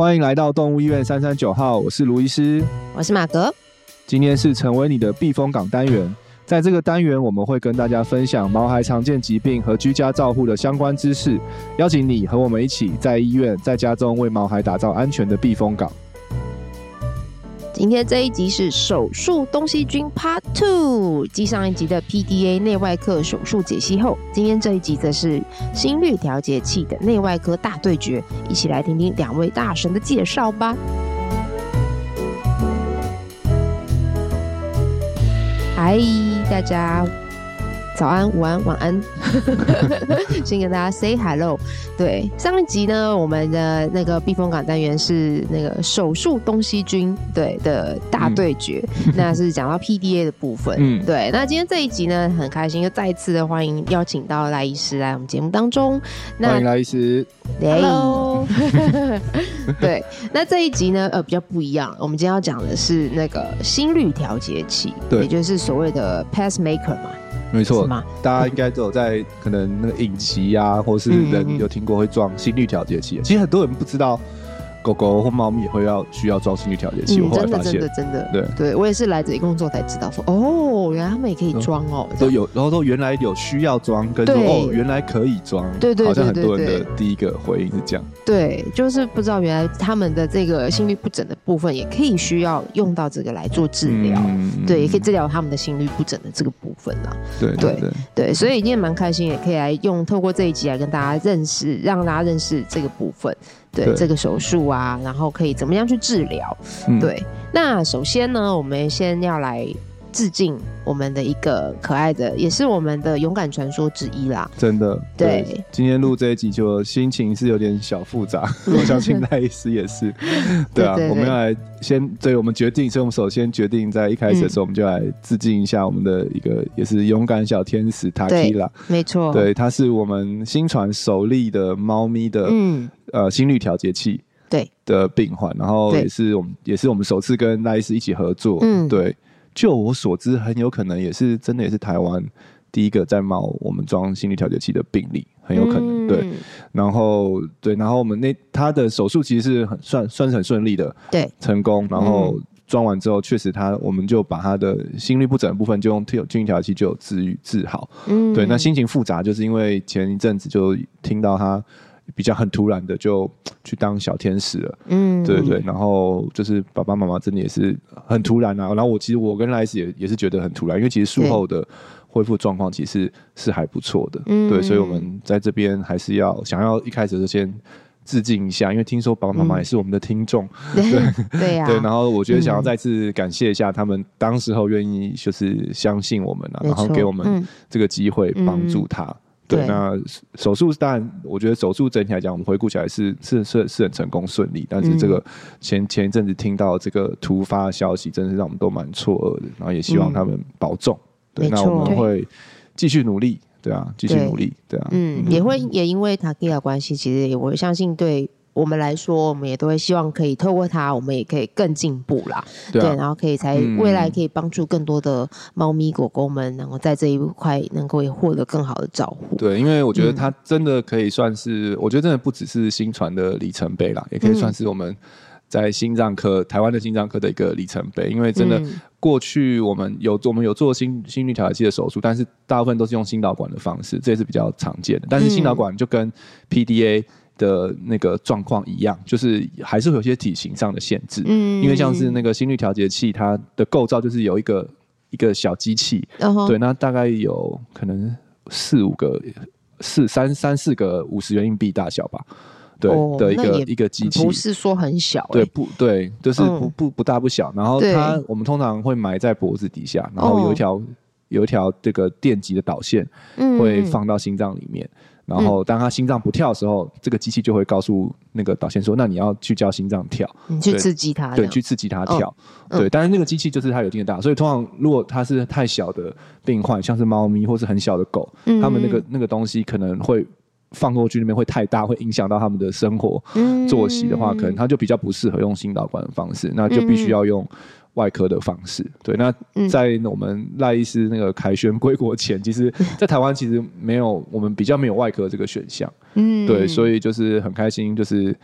欢迎来到动物医院三三九号，我是卢医师，我是马格。今天是成为你的避风港单元，在这个单元我们会跟大家分享毛孩常见疾病和居家照护的相关知识，邀请你和我们一起在医院、在家中为毛孩打造安全的避风港。今天这一集是手术东西君 Part Two，继上一集的 PDA 内外科手术解析后，今天这一集则是心率调节器的内外科大对决，一起来听听两位大神的介绍吧。嗨，大家。早安，午安，晚安，先跟大家 say hello。对，上一集呢，我们的那个避风港单元是那个手术东西军对的大对决，嗯、那是讲到 PDA 的部分。嗯，对。那今天这一集呢，很开心又再一次的欢迎邀请到赖医师来我们节目当中。那欢迎赖医师。Hello。对，那这一集呢，呃，比较不一样。我们今天要讲的是那个心率调节器，对，也就是所谓的 pacemaker 嘛。没错，大家应该都有在可能那个影集啊，或是人有听过会装心率调节器。嗯嗯，其实很多人不知道。狗狗或猫咪也会要需要装心率调节器，嗯、我后来发现，真的真的。真的，对。对，我也是来这里工作才知道说，哦，原来他们也可以装哦，都有，然后说原来有需要装，跟说哦，原来可以装，对，对，好像很多人的第一个回应是这样，对，就是不知道原来他们的这个心律不整的部分也可以需要用到这个来做治疗，嗯、对，也可以治疗他们的心律不整的这个部分啦，对对对，对，所以今天蛮开心，也可以来用透过这一集来跟大家认识，让大家认识这个部分。对，对。这个手术啊，然后可以怎么样去治疗？嗯、对，那首先呢，我们先要来致敬我们的一个可爱的，也是我们的勇敢传说之一啦。真的，对，对今天录这一集就心情是有点小复杂，我相信赖医师也是。对啊，我们要来先，对，我们决定，所以我们首先决定在一开始的时候，我们就来致敬一下我们的一个也是勇敢小天使塔基拉。没错，对，它是我们新传首例的猫咪的，嗯。呃，心率调节器对的病患，然后也是我们也是我们首次跟赖医师一起合作，嗯，对。就我所知，很有可能也是真的，也是台湾第一个在冒我们装心率调节器的病例，很有可能，嗯、对。然后对，然后我们那他的手术其实是很算算是很顺利的，对，成功。然后装完之后，确实他我们就把他的心律不整的部分就用心率调节器就有治愈治好，嗯，对。那心情复杂，就是因为前一阵子就听到他。比较很突然的就 去当小天使了，嗯，对对对，然后就是爸爸妈妈真的也是很突然啊，然后我其实我跟赖医师也也是觉得很突然，因为其实术后的恢复状况其实是还不错的，嗯，对，所以我们在这边还是要想要一开始就先致敬一下，因为听说爸爸妈妈也是我们的听众，对 对。呀，对，然后我觉得想要再次感谢一下他们当时候愿意就是相信我们啊，然后给我们这个机会帮助他。对，那手术当然，我觉得手术整体来讲，我们回顾起来是是是是很成功顺利。但是这个前前一阵子听到这个突发消息，真的是让我们都蛮错愕的。然后也希望他们保重。对，那我们会继续努力。对啊，继续努力。对啊，嗯，也会也因为塔吉亚关系，其实我相信对。我们来说，我们也都会希望可以透过它，我们也可以更进步啦。对，啊、对，然后可以才未来可以帮助更多的猫咪狗狗们，然后在这一块能够也获得更好的照顾。对，因为我觉得它真的可以算是，嗯、我觉得真的不只是新传的里程碑啦，也可以算是我们在心脏科、台湾的心脏科的一个里程碑。因为真的过去我们有我们有做心心率调节器的手术，但是大部分都是用心导管的方式，这也是比较常见的。但是心导管就跟 PDA。的那个状况一样，就是还是会有些体型上的限制，嗯，因为像是那个心率调节器，它的构造就是有一个一个小机器，哦、对，那大概有可能四五个四三三四个五十元硬币大小吧，对、哦、的一个一个机器，不是说很小、欸，对，不对，就是不不不大不小，然后它我们通常会埋在脖子底下，然后有一条、哦、有一条这个电极的导线会放到心脏里面。嗯然后，当他心脏不跳的时候，嗯、这个机器就会告诉那个导线说：“那你要去叫心脏跳，你去刺激它，对，去刺激它跳。哦”对，嗯、但是那个机器就是它有一定的大，所以通常如果它是太小的病患，像是猫咪或是很小的狗，嗯、他们那个那个东西可能会放过去那边会太大，会影响到他们的生活、嗯、作息的话，可能它就比较不适合用心导管的方式，那就必须要用。外科的方式，对，那在我们赖医师那个凯旋归国前，其实，在台湾其实没有，我们比较没有外科这个选项，嗯，对，所以就是很开心，就是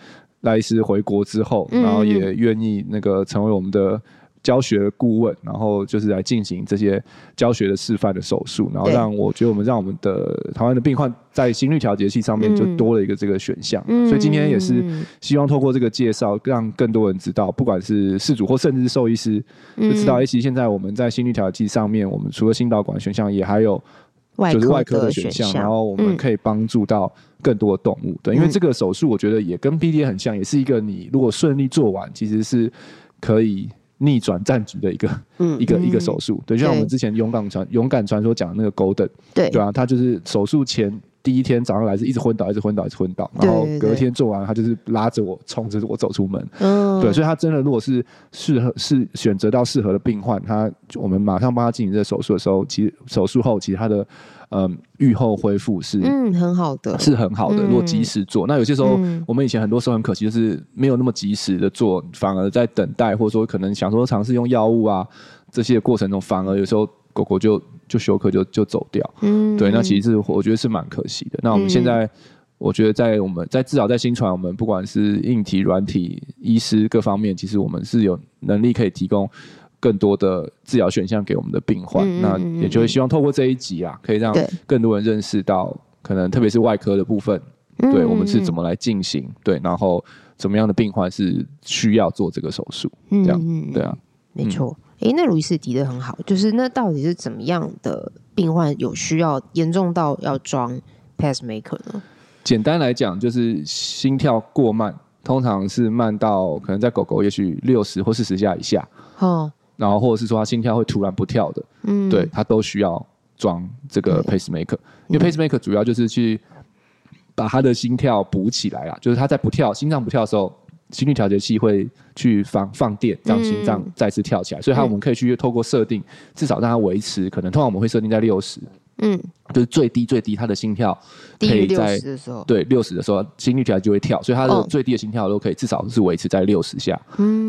赖医师回国之后，然后也愿意那个成为我们的。教学顾问，然后就是来进行这些教学的示范的手术，然后让我觉得我们让我们的台湾的病患在心率调节器上面就多了一个这个选项。嗯、所以今天也是希望透过这个介绍，让更多人知道，不管是事主或甚至是兽医师，就知道，哎，其实现在我们在心率调节器上面，我们除了心导管选项，也还有就是外科的选项，然后我们可以帮助到更多的动物。对，因为这个手术我觉得也跟 PDA 很像，也是一个你如果顺利做完，其实是可以。逆转战局的一个、嗯、一个一个手术，对，就像我们之前勇敢传勇敢传说讲的那个 Golden，对。对啊，他就是手术前第一天早上来是一直昏倒，一直昏倒，一直昏倒，然后隔天做完，他就是拉着我冲着我走出门，嗯，对，所以他真的如果是适合是选择到适合的病患，他我们马上帮他进行这个手术的时候，其实手术后其实他的。嗯，愈后恢复是嗯很好的，是很好的。如果及时做，那有些时候我们以前很多时候很可惜，就是没有那么及时的做，反而在等待或者说可能想说尝试用药物啊这些过程中，反而有时候狗狗就就休克就就走掉。嗯，对，那其实是我觉得是蛮可惜的。那我们现在我觉得在我们在至少在新传，我们不管是硬体、软体、医师各方面，其实我们是有能力可以提供。更多的治疗选项给我们的病患，嗯、那也就会希望透过这一集啊，可以让更多人认识到，可能特别是外科的部分，嗯、对我们是怎么来进行，对，然后怎么样的病患是需要做这个手术，这样，对啊，没错。哎、嗯，那卢医师提的很好，就是那到底是怎么样的病患有需要严重到要装 pacemaker 呢？简单来讲，就是心跳过慢，通常是慢到可能在狗狗也许六十或四十下以下，哦。然后或者是说它心跳会突然不跳的，嗯，对，它都需要装这个 pacemaker，因为 pacemaker 主要就是去把他的心跳补起来啊，就是他在不跳，心脏不跳的时候，心率调节器会去放放电，让心脏再次跳起来，所以它我们可以去透过设定，至少让它维持，可能通常我们会设定在六十。嗯，就是最低最低，它的心跳可以在对六十的时候，心率调节就会跳，所以它的最低的心跳都可以至少是维持在六十下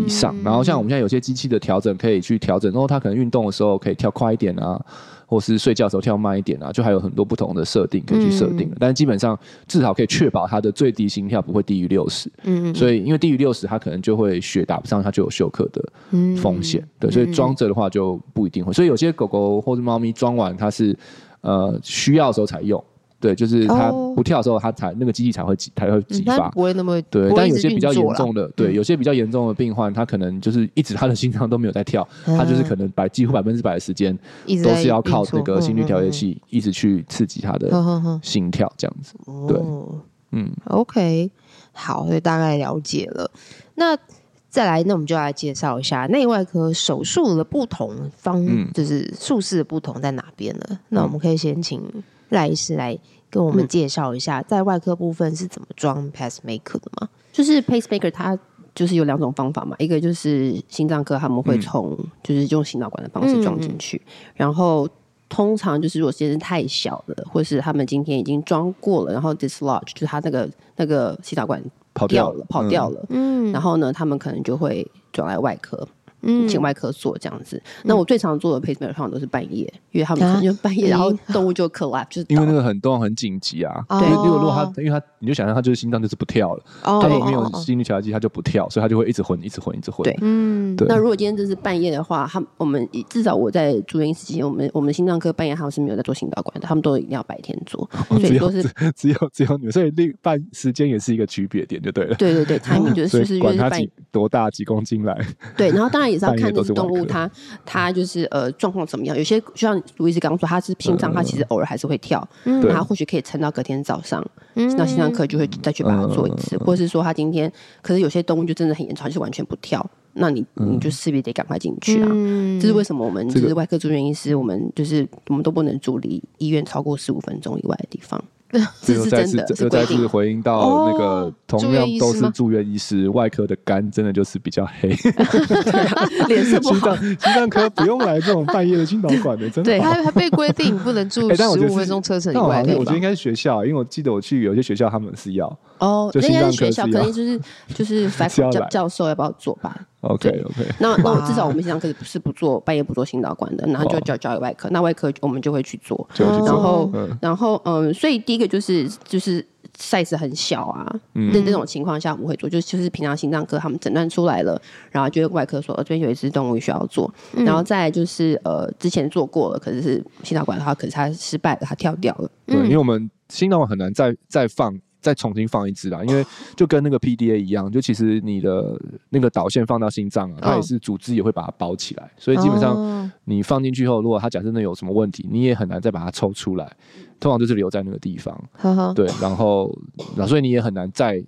以上。然后像我们现在有些机器的调整可以去调整，然后它可能运动的时候可以跳快一点啊，或是睡觉的时候跳慢一点啊，就还有很多不同的设定可以去设定。但是基本上至少可以确保它的最低心跳不会低于六十。嗯，所以因为低于六十，它可能就会血打不上，它就有休克的风险。对，所以装着的话就不一定会。所以有些狗狗或者猫咪装完它是。呃，需要的时候才用，对，就是它不跳的时候，它才那个机器才会才会激发，不会那么对。但有些比较严重的，对，有些比较严重的病患，他可能就是一直他的心脏都没有在跳，他就是可能百几乎百分之百的时间都是要靠那个心率调节器一直去刺激他的心跳，这样子。对，嗯，OK，好，所以大概了解了。那。再来，那我们就来介绍一下内外科手术的不同方，嗯、就是术式的不同在哪边呢？嗯、那我们可以先请赖医师来跟我们介绍一下，在外科部分是怎么装 pacemaker 的吗？就是 pacemaker 它就是有两种方法嘛，一个就是心脏科他们会从就是用心导管的方式装进去，嗯、然后通常就是如果先生太小了，或是他们今天已经装过了，然后 dislodge 就是他那个那个心导管。跑掉了，跑掉了。嗯，然后呢，他们可能就会转来外科。嗯，请外科做这样子。那我最常做的 pacemaker 通常都是半夜，因为他们可能就半夜，然后动物就 collapse，就是因为那个很动很紧急啊。对，如果如果他，因为他你就想象他就是心脏就是不跳了，他如果没有心率调节器，他就不跳，所以他就会一直昏，一直昏，一直昏。对，嗯，对。那如果今天就是半夜的话，他我们至少我在住院时间，我们我们心脏科半夜他们是没有在做心导管的，他们都一定要白天做，所以都是只有只有你们，所以另半时间也是一个区别点，就对了。对对对，timing 就是就是管他几多大几公斤来。对，然后当然也是要看那个动物。它它就是呃状况怎么样？有些就像卢医师刚刚说，它是心脏，它其实偶尔还是会跳，嗯，它或许可以撑到隔天早上，嗯，那心脏科就会再去把它做一次，嗯、或者是说它今天，可是有些动物就真的很严重，就是完全不跳，那你你就势必得赶快进去啊。嗯、这是为什么我们就是外科住院医师，我们就是我们都不能住离医院超过十五分钟以外的地方。这又再次又再次回应到那个同样都是住院医师，外科的肝真的就是比较黑，脸色不好。心脏科不用来这种半夜的心导管的，真的。对，他他被规定不能住 十五分钟车程以外。我觉得应该是学校，因为我记得我去有些学校他们是要哦，就应该是学校，肯定就是 就是 faculty 教教授要不要做吧。OK OK，那那我至少我们心脏科是不做半夜不做心导管的，然后就交交给外科，那外科我们就会去做，然后然后嗯，所以第一个就是就是 size 很小啊，那这种情况下我们会做，就就是平常心脏科他们诊断出来了，然后就外科说，呃，这边有一只动物需要做，然后再就是呃，之前做过了，可是是心导管的话，可是它失败了，它跳掉了。对，因为我们心导管很难再再放。再重新放一支啦，因为就跟那个 PDA 一样，就其实你的那个导线放到心脏啊，它也是组织也会把它包起来，所以基本上你放进去后，如果它假设那有什么问题，你也很难再把它抽出来，通常就是留在那个地方。对，然后那所以你也很难再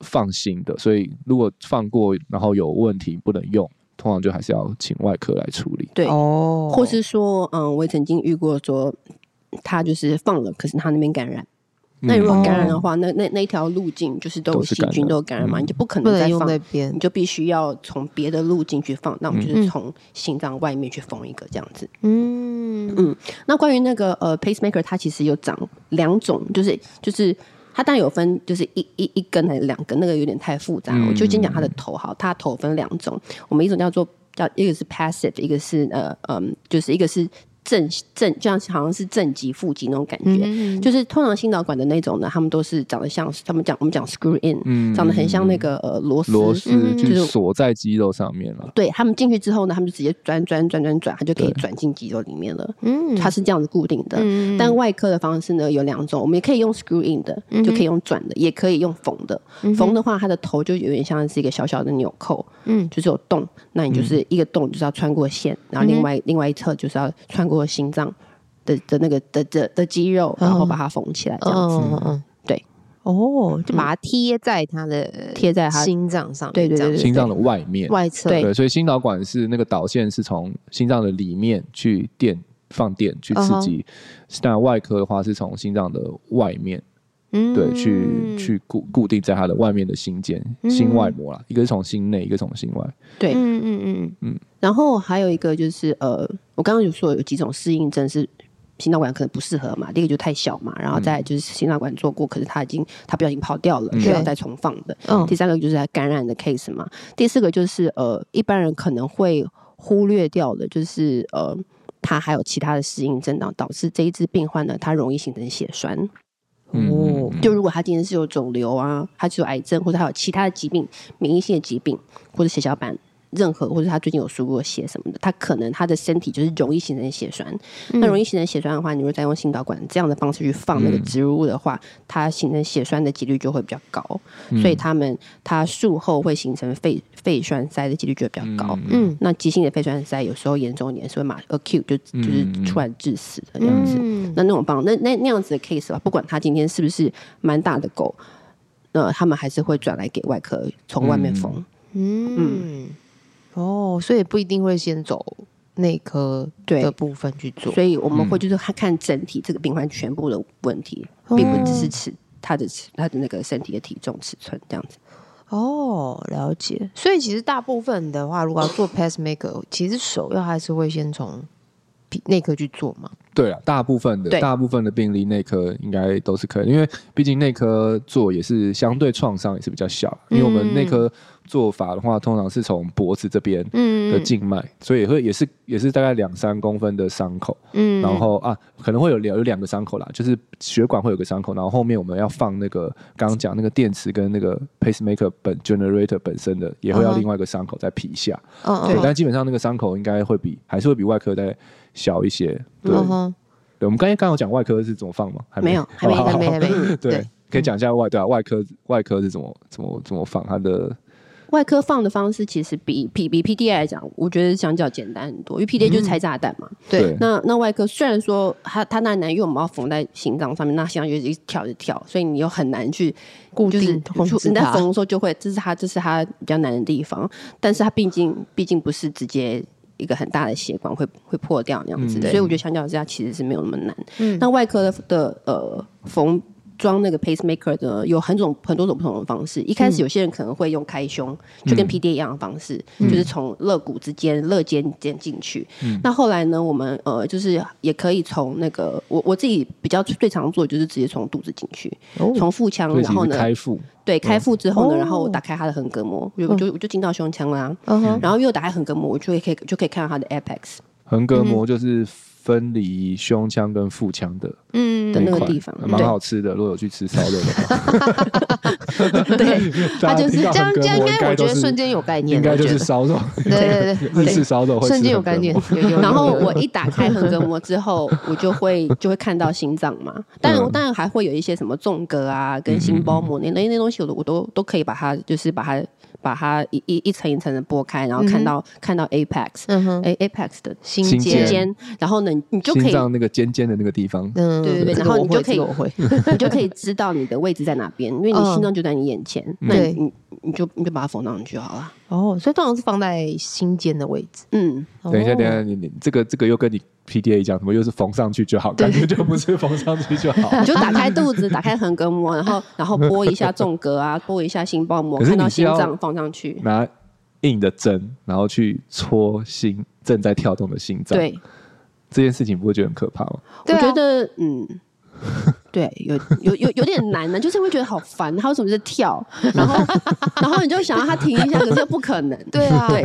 放心的，所以如果放过然后有问题不能用，通常就还是要请外科来处理。对哦，或是说，嗯，我也曾经遇过说，他就是放了，可是他那边感染。那如果感染的话，嗯、那那那一条路径就是都有细菌都有感染嘛，嗯、你就不可能再放那边，你就必须要从别的路径去放。那我们就是从心脏外面去缝一个这样子。嗯嗯。那关于那个呃 pacemaker，它其实有长两种，就是就是它当然有分，就是一一一根还是两根，那个有点太复杂。嗯、我就先讲它的头好，它的头分两种，我们一种叫做叫一个是 passive，一个是呃嗯，就是一个是。正正这样好像是正极负极那种感觉，嗯、就是通常心导管的那种呢，他们都是长得像，他们讲我们讲 screw in，、嗯、长得很像那个呃螺丝，螺丝就是锁在肌肉上面了。对，他们进去之后呢，他们就直接转转转转转，它就可以转进肌肉里面了。嗯，它是这样子固定的。嗯、但外科的方式呢有两种，我们也可以用 screw in 的，就可以用转的，也可以用缝的。缝、嗯、的话，它的头就有点像是一个小小的纽扣，嗯，就是有洞，那你就是一个洞就是要穿过线，然后另外、嗯、另外一侧就是要穿过。或心脏的的那个的的的肌肉，然后把它缝起来，这样子，嗯嗯，对，哦，就把它贴在他的贴在他心脏上，对对对，心脏的外面。外侧，对，所以心导管是那个导线是从心脏的里面去电放电去刺激，但外科的话是从心脏的外面，嗯，对，去去固固定在它的外面的心腱心外膜啦，一个是从心内，一个从心外，对，嗯嗯嗯嗯。然后还有一个就是呃，我刚刚有说有几种适应症是心导管可能不适合嘛，第一个就太小嘛，然后再就是心导管做过，可是它已经它不小心跑掉了，需要再重放的。嗯。第三个就是感染的 case 嘛，第四个就是呃一般人可能会忽略掉的，就是呃他还有其他的适应症，导导致这一支病患呢，它容易形成血栓。哦。就如果他今天是有肿瘤啊，他是有癌症，或者他有其他的疾病，免疫性的疾病或者血小板。任何或者他最近有输过血什么的，他可能他的身体就是容易形成血栓。嗯、那容易形成血栓的话，你如果再用心导管这样的方式去放那个植入物的话，嗯、它形成血栓的几率就会比较高。嗯、所以他们他术后会形成肺肺栓塞的几率就会比较高。嗯，那急性的肺栓塞有时候严重一点是会马 acute 就就是突然致死的这样子。嗯、那那种方那那那样子的 case 吧，不管他今天是不是蛮大的狗，呃，他们还是会转来给外科从外面缝。嗯。嗯哦，所以不一定会先走内科的部分去做，所以我们会就是看看整体这个病患全部的问题，嗯、并不只是尺他的尺他的那个身体的体重尺寸这样子。哦，了解。所以其实大部分的话，如果要做 pacemaker，其实首要还是会先从内科去做嘛。对啊，大部分的大部分的病例内科应该都是可以，因为毕竟内科做也是相对创伤也是比较小，因为我们内科。做法的话，通常是从脖子这边的静脉，嗯、所以也会也是也是大概两三公分的伤口，嗯，然后啊可能会有两有两个伤口啦，就是血管会有个伤口，然后后面我们要放那个刚刚讲那个电池跟那个 pacemaker 本 generator 本身的，也会要另外一个伤口在皮下，嗯、对，嗯、但基本上那个伤口应该会比还是会比外科再小一些，对，嗯、对，我们刚才刚有讲外科是怎么放吗？还没。有，还没，还没，还没，对，对。可以讲一下外对啊，外科外科是怎么怎么怎么放？它的。外科放的方式其实比比比 PDA 来讲，我觉得相较简单很多，因为 PDA 就是拆炸弹嘛。嗯、对，那那外科虽然说它它那难，因为我们要缝在心脏上面，那心脏就一直跳一跳，所以你又很难去固定。就是你在缝的时候就会，这是它这是它比较难的地方。但是它毕竟毕竟不是直接一个很大的血管会会破掉那样子的，嗯、所以我觉得相较之下其实是没有那么难。嗯，那外科的的呃缝。装那个 pacemaker 的有很种很多种不同的方式。一开始有些人可能会用开胸，嗯、就跟 PDA 一样的方式，嗯、就是从肋骨之间、肋间间进去。嗯、那后来呢，我们呃就是也可以从那个我我自己比较最常做就是直接从肚子进去，从腹腔，然后呢开腹，对，开腹之后呢，然后我打开它的横膈膜，我就我就进到胸腔啦。然后又打开横膈膜，我就可以就可以看到它的 apex。横膈膜就是。分离胸腔跟腹腔的，嗯的那个地方，蛮好吃的。如果有去吃烧肉的话，对，它就是这样，这样应该我觉得瞬间有概念，应该就是烧肉，对对对，日式烧肉，瞬间有概念。然后我一打开横膈膜之后，我就会 就会看到心脏嘛，当然当然还会有一些什么纵隔啊，跟心包膜那那那东西，我都我都都可以把它就是把它。把它一一一层一层的剥开，然后看到看到 apex，嗯哼，apex 的心尖。尖，然后呢，你就可以心脏那个尖尖的那个地方，嗯，对对对，然后你就可以，你就可以知道你的位置在哪边，因为你心脏就在你眼前，那你你就你就把它缝上去好了。哦，所以通常是放在心尖的位置。嗯，等一下，等一下，你你这个这个又跟你。PDA 讲什么？又是缝上去就好，感觉就不是缝上去就好。你就打开肚子，打开横膈膜，然后然后拨一下纵隔啊，拨一下心包膜，看到心脏放上去，拿硬的针，然后去戳心正在跳动的心脏。对，这件事情不会觉得很可怕吗？我觉得，嗯，对，有有有有点难呢，就是会觉得好烦。他为什么在跳？然后 然后你就想让他停一下，可是又不可能。对啊，对。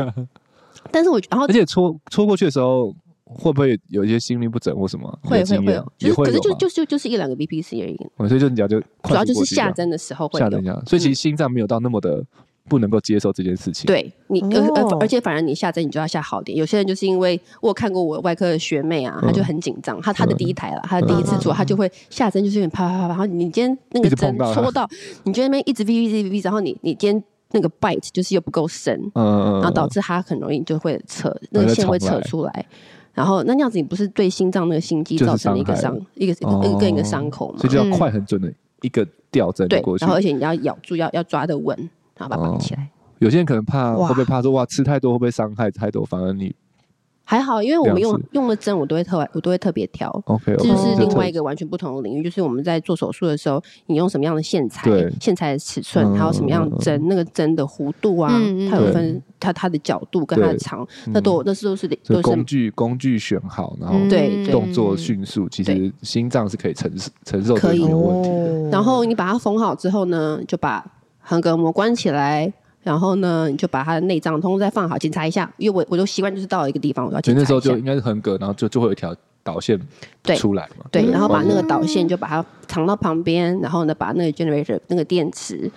但是我然后而且戳戳过去的时候。会不会有一些心律不整或什么？会会会有，就是可是就就就就是一两个 BPC 而已。所以就你讲就主要就是下针的时候会有。所以其实心脏没有到那么的不能够接受这件事情。对你，而而且反而你下针你就要下好点。有些人就是因为我看过我外科的学妹啊，她就很紧张，她她的第一台了，她的第一次做，她就会下针就是有点啪啪啪，然后你今天那个针戳到，你觉得那边一直 V V V V，然后你你今天那个 bite 就是又不够深，嗯，然后导致它很容易就会扯那个线会扯出来。然后那那样子，你不是对心脏那个心肌造成了一个伤，一个一个一个伤口嘛？所以就要快很准的一个吊针过去。然后而且你要咬住，要要抓得稳，然后把它绑起来。有些人可能怕，会不会怕说哇吃太多会不会伤害太多？反而你。还好，因为我们用用的针，我都会特我都会特别挑。OK，这就是另外一个完全不同的领域。就是我们在做手术的时候，你用什么样的线材、线材的尺寸，还有什么样的针，那个针的弧度啊，它有分它它的角度跟它的长，那都那是都是都是工具工具选好，然后对动作迅速，其实心脏是可以承承受这个问题。然后你把它缝好之后呢，就把横膈膜关起来。然后呢，你就把它的内脏通通再放好，检查一下。因为我我都习惯就是到一个地方，我要检查一下。那时候就应该是横膈，然后就就会有一条导线出来嘛。对，然后把那个导线就把它藏到旁边，然后呢，把那个 generator 那个电池，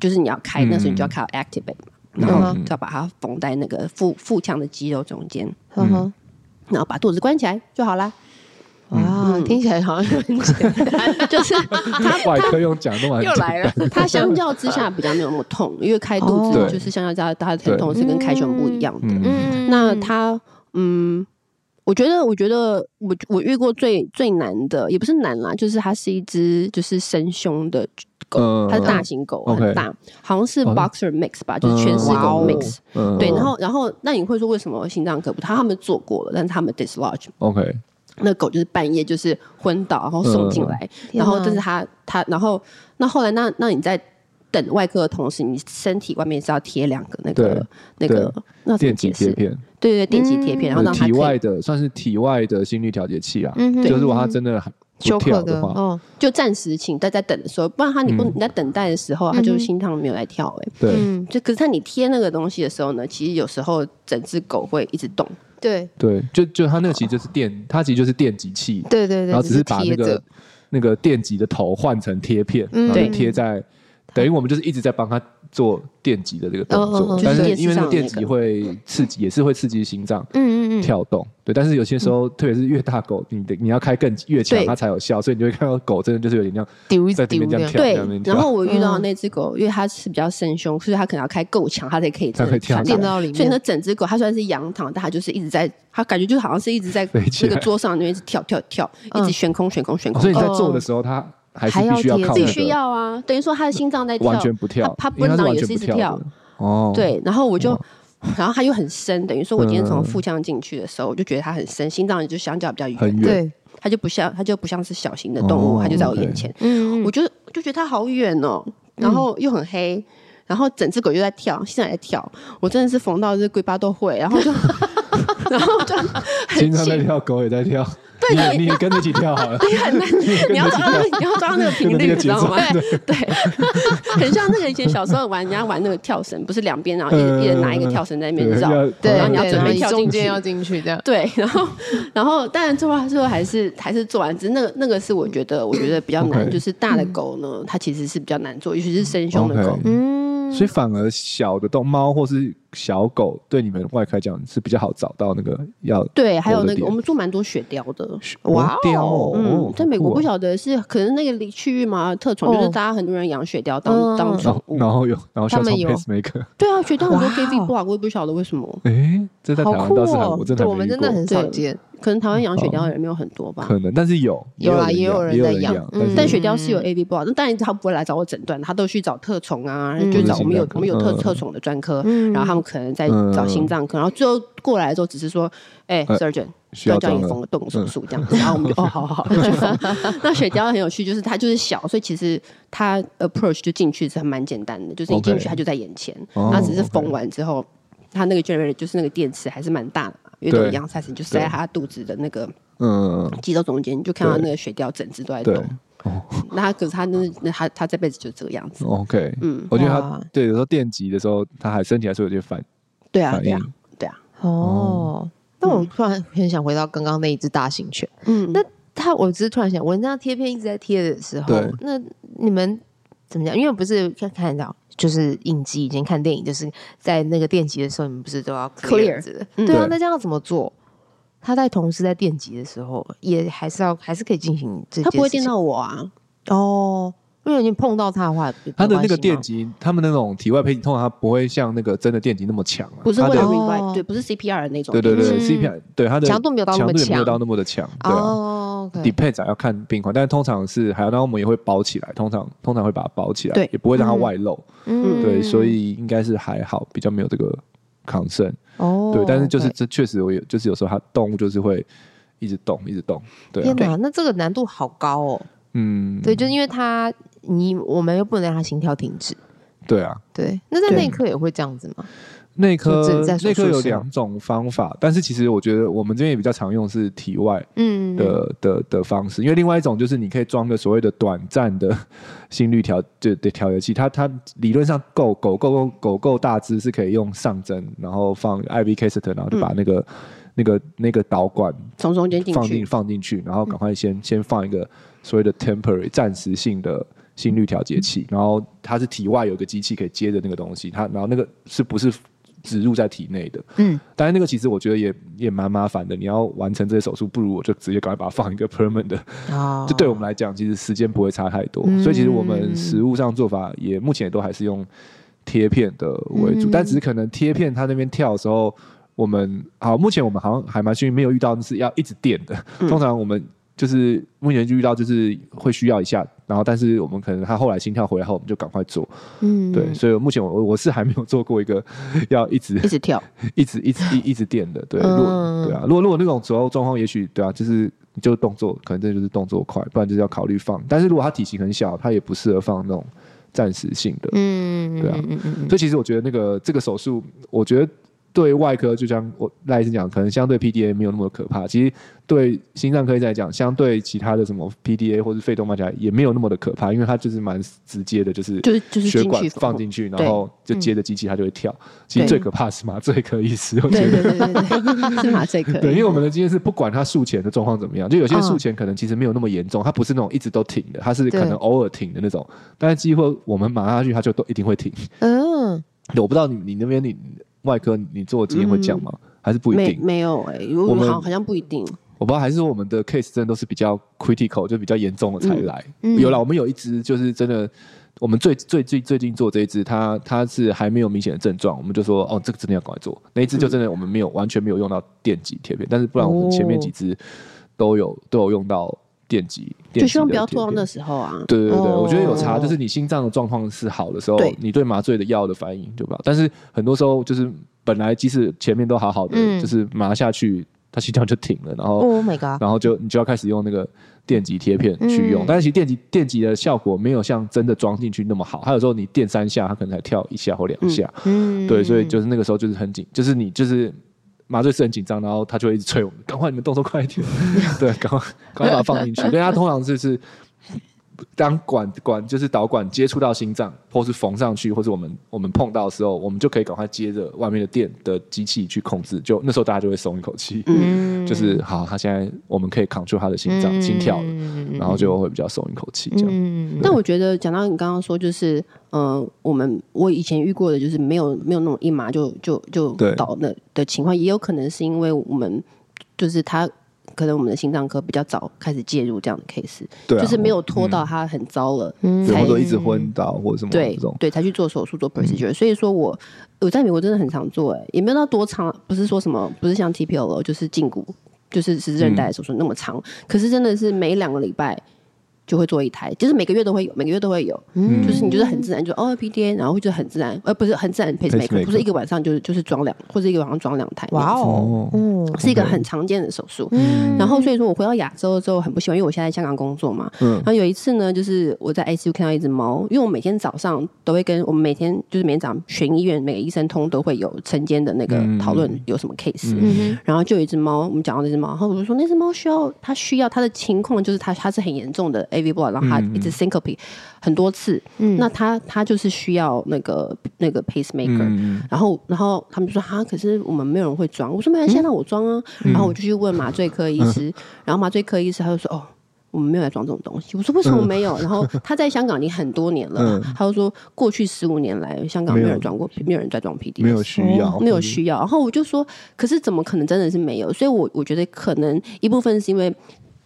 就是你要开，那时候你就要开 activate 嘛，然后就要把它缝在那个腹腹腔的肌肉中间，然后把肚子关起来就好了。哇，听起来好像很简单，就是他外科用讲都又来了。他相较之下比较没有那么痛，因为开肚子就是相较之下他的疼痛是跟开胸不一样的。嗯，那他嗯，我觉得我觉得我我遇过最最难的也不是难啦，就是它是一只就是深胸的狗，它是大型狗，很大，好像是 Boxer Mix 吧，就是全是狗 Mix。对，然后然后那你会说为什么心脏可不？他他们做过了，但是他们 dislodge。OK。那狗就是半夜就是昏倒，然后送进来，然后但是它它然后那后来那那你在等外科的同时，你身体外面是要贴两个那个那个那电极贴片，对对电极贴片，然后让它体外的算是体外的心率调节器啊，就是如果它真的休克的话，就暂时请大家等的时候，不然它你不你在等待的时候，它就心脏没有来跳哎，对，就可是它你贴那个东西的时候呢，其实有时候整只狗会一直动。对对，就就它那个其实就是电，它其实就是电极器。对对对，然后只是把那个那个电极的头换成贴片，然后贴在，等于我们就是一直在帮它做电极的这个动作，但是因为那个电极会刺激，也是会刺激心脏跳动。对，但是有些时候，特别是越大狗，你的你要开更越强，它才有效，所以你就会看到狗真的就是有点像丢在这边这样跳。对，然后我遇到那只狗，因为它是比较深胸，所以它可能要开够强，它才可以才可以跳到里面。所以那整只狗它虽然是仰躺，但它就是一直在，它感觉就好像是一直在那个桌上那边一直跳跳跳，一直悬空悬空悬空。所以你在做的时候，它还是必须要靠必须要啊，等于说他的心脏在跳，完全不跳，它奔倒也是一直跳。哦，对，然后我就。然后他又很深，等于说我今天从腹腔进去的时候，我就觉得他很深，心脏就相较比较远，对，它就不像它就不像是小型的动物，它就在我眼前，嗯，我就就觉得它好远哦，然后又很黑，然后整只狗又在跳，心脏在跳，我真的是缝到这龟巴都会，然后就，然后就 经常在跳，狗也在跳，对，你你跟着一起跳好了。你很难，你要抓到你要抓到那个频率，你知道吗？对，很像那个以前小时候玩，人家玩那个跳绳，不是两边，然后一一人拿一个跳绳在那边绕，对，然后你要准备跳进去，要进去这样。对，然后然后当然最后最后还是还是做完，只是那个那个是我觉得我觉得比较难，就是大的狗呢，它其实是比较难做，尤其是生凶的狗，嗯。所以反而小的动猫或是小狗，对你们外科来讲是比较好找到那个要对，还有那个我们做蛮多雪貂的。哇哦，嗯，在美国不晓得是可能那个区域嘛特宠，就是大家很多人养雪貂当当宠物，然后有然后他们有。pacemaker，对啊，雪貂很多 KV block，我也不晓得为什么，哎，这在台湾倒是很，我真的我们真的很少见。可能台湾养雪貂的人没有很多吧？可能，但是有有啊，也有人在养。但雪貂是有 A B 不好，那当然他不会来找我诊断，他都去找特宠啊，就找我们有我们有特特宠的专科，然后他们可能在找心脏科，然后最后过来的时候只是说，哎，surgeon 需要这样一缝个动手术这样子，然后我们就哦，好好好，那雪貂很有趣，就是它就是小，所以其实它 approach 就进去是还蛮简单的，就是一进去它就在眼前，它只是缝完之后，它那个 generator 就是那个电池还是蛮大的嘛。有种羊才是就塞在他肚子的那个嗯肌肉中间，你就看到那个雪貂整只都在动。那他可是他那那他他这辈子就这个样子。OK，嗯，我觉得他对有时候电击的时候，他还身体还是有些反。对啊，对啊，对啊。哦，那我突然很想回到刚刚那一只大型犬。嗯，那他我只是突然想，我那张贴片一直在贴的时候，那你们怎么讲？因为不是看看到。就是影集，以前看电影，就是在那个电击的时候，你们不是都要 clear 的？对啊，那这样怎么做？他在同时在电击的时候，也还是要还是可以进行这。他不会电到我啊？哦，因为你碰到他的话，他的那个电击，他们那种体外配通常他不会像那个真的电击那么强啊。不是为了 revive，对，不是 CPR 的那种。对对对，CPR 对它的强度没有到那么强，没有到那么的强。对啊。Depends 要看病况，但是通常是还有，那我们也会包起来，通常通常会把它包起来，对，也不会让它外露，嗯，对，所以应该是还好，比较没有这个 concern 哦，对，但是就是这确实我有，就是有时候它动物就是会一直动，一直动，对，天哪，那这个难度好高哦，嗯，对，就是因为它你我们又不能让它心跳停止，对啊，对，那在那一刻也会这样子吗？内科内科有两种方法，但是其实我觉得我们这边也比较常用是体外的嗯的的的方式，因为另外一种就是你可以装个所谓的短暂的 心率调的的调节器，它它理论上够狗够够狗够大只是可以用上针，然后放 IV catheter，然后就把那个、嗯、那个那个导管从中间放进放进去，然后赶快先、嗯、先放一个所谓的 temporary 暂时性的心率调节器，然后它是体外有个机器可以接着那个东西，它然后那个是不是？植入在体内的，嗯，但是那个其实我觉得也也蛮麻烦的。你要完成这些手术，不如我就直接赶快把它放一个 permanent 的，哦，就对我们来讲，其实时间不会差太多。嗯、所以其实我们实物上做法也目前也都还是用贴片的为主，嗯、但只是可能贴片它那边跳的时候，我们好，目前我们好像还蛮幸运，没有遇到是要一直垫的。嗯、通常我们。就是目前就遇到，就是会需要一下，然后但是我们可能他后来心跳回来后，我们就赶快做。嗯，对，所以目前我我是还没有做过一个要一直 一直跳，一直一直一一直电的。对，如果对啊，如果如果那种时候状况，也许对啊，就是你就动作可能这就是动作快，不然就是要考虑放。但是如果他体型很小，他也不适合放那种暂时性的。嗯，对啊，所以其实我觉得那个这个手术，我觉得。对外科，就像我赖医生讲，可能相对 PDA 没有那么可怕。其实对心脏科医生来讲，相对其他的什么 PDA 或者肺动脉夹也没有那么的可怕，因为它就是蛮直接的，就是就是血管放进去，然后就接着机器它就会跳。其实最可怕是麻醉科医师，我觉得是麻醉科。对，因为我们的经验是，不管他术前的状况怎么样，就有些术前可能其实没有那么严重，它不是那种一直都停的，它是可能偶尔停的那种。但是几乎我们麻下去，它就都一定会停。嗯，我不知道你你那边你。外科你做的经验会讲吗？嗯、还是不一定？没，没有哎、欸，我们好好像不一定。我不知道，还是我们的 case 真的都是比较 critical，就比较严重的才来。嗯嗯、有了，我们有一只就是真的，我们最最最最近做这一只，它它是还没有明显的症状，我们就说哦，这个真的要赶快做。那一只就真的我们没有、嗯、完全没有用到电极贴片，但是不然我们前面几只都有都有用到。电极，就希望不要拖到那时候啊。对对对，我觉得有差，就是你心脏的状况是好的时候，你对麻醉的药的反应就不好。但是很多时候就是本来即使前面都好好的，就是麻下去，它心跳就停了，然后，Oh my God，然后就你就要开始用那个电极贴片去用。但是其实电极电极的效果没有像真的装进去那么好。还有时候你电三下，它可能才跳一下或两下。嗯，对，所以就是那个时候就是很紧，就是你就是麻醉师很紧张，然后他就会一直催我们，赶快你们动作快一点，对，赶快赶快把它放进去。因为他通常就是。当管管就是导管接触到心脏，或是缝上去，或是我们我们碰到的时候，我们就可以赶快接着外面的电的机器去控制，就那时候大家就会松一口气，嗯，就是好，他现在我们可以 control 他的心脏、嗯、心跳了，然后就会比较松一口气这样。嗯、但我觉得讲到你刚刚说，就是呃，我们我以前遇过的，就是没有没有那种一麻就就就倒的的情况，也有可能是因为我们就是他。可能我们的心脏科比较早开始介入这样的 case，对、啊，就是没有拖到他很糟了，嗯，才一直昏倒或者什么对对，才去做手术做 procedure、嗯。所以说我我在美国真的很常做，哎，也没有到多长，不是说什么，不是像 TPO 就是胫骨，就是是韧带手术那么长、嗯，可是真的是每两个礼拜。就会做一台，就是每个月都会有，每个月都会有，嗯、就是你就是很自然就哦 PDA，然后就很自然，而、呃、不是很自然 pacemaker，不是一个晚上就是就是装两或者一个晚上装两台，哇哦，嗯，是一个很常见的手术。嗯、然后所以说我回到亚洲之后很不喜欢，因为我现在在香港工作嘛，嗯，然后有一次呢，就是我在 ICU 看到一只猫，因为我每天早上都会跟我们每天就是每天早上巡医院，每个医生通都会有晨间的那个讨论有什么 case，嗯，然后就有一只猫，我们讲到那只猫，然后我就说那只猫需要它需要它的情况就是它它是很严重的。AV blood，然后他一直 syncope 很多次，嗯、那他他就是需要那个那个 pacemaker，嗯、然后然后他们就说哈，可是我们没有人会装，我说没关系，那我装啊，嗯、然后我就去问麻醉科医师，嗯、然后麻醉科医师他就说哦，我们没有来装这种东西，我说为什么没有？嗯、然后他在香港已经很多年了，嗯、他就说过去十五年来香港没有人装过，没有。人在装 PD，没有需要，没有需要，然后我就说，可是怎么可能真的是没有？所以我我觉得可能一部分是因为。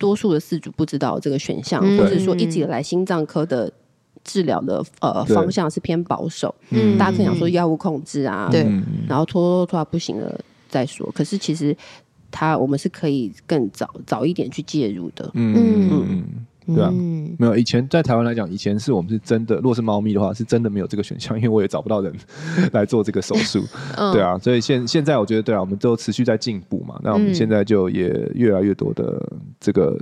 多数的饲主不知道这个选项，嗯、或者说一直以来心脏科的治疗的呃方向是偏保守，嗯，大家可以想说药物控制啊，对，然后拖拖拖拖不行了再说。可是其实他我们是可以更早早一点去介入的，嗯。嗯。嗯对啊，没有以前在台湾来讲，以前是我们是真的，如果是猫咪的话，是真的没有这个选项，因为我也找不到人 来做这个手术。对啊，所以现现在我觉得，对啊，我们都持续在进步嘛。那我们现在就也越来越多的这个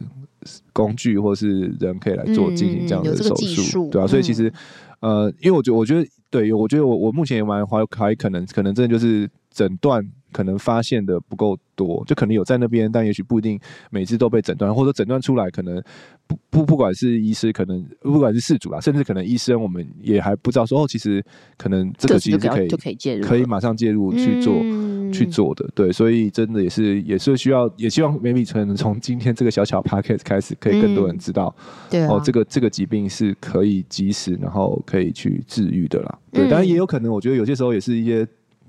工具或是人可以来做进行这样的手术，对啊，所以其实呃，因为我觉得，我觉得对，我觉得我我目前也蛮怀还可能可能真的就是诊断。可能发现的不够多，就可能有在那边，但也许不一定每次都被诊断，或者诊断出来可能不不不管是医师，可能不管是事主啦，甚至可能医生，我们也还不知道说哦，其实可能这个其实是可以就可以介入，可以马上介入去做、嗯、去做的，对，所以真的也是也是需要，也希望 maybe 从从今天这个小小 podcast 开始，可以更多人知道，嗯、对、啊、哦，这个这个疾病是可以及时然后可以去治愈的啦，对，当然也有可能，我觉得有些时候也是一些。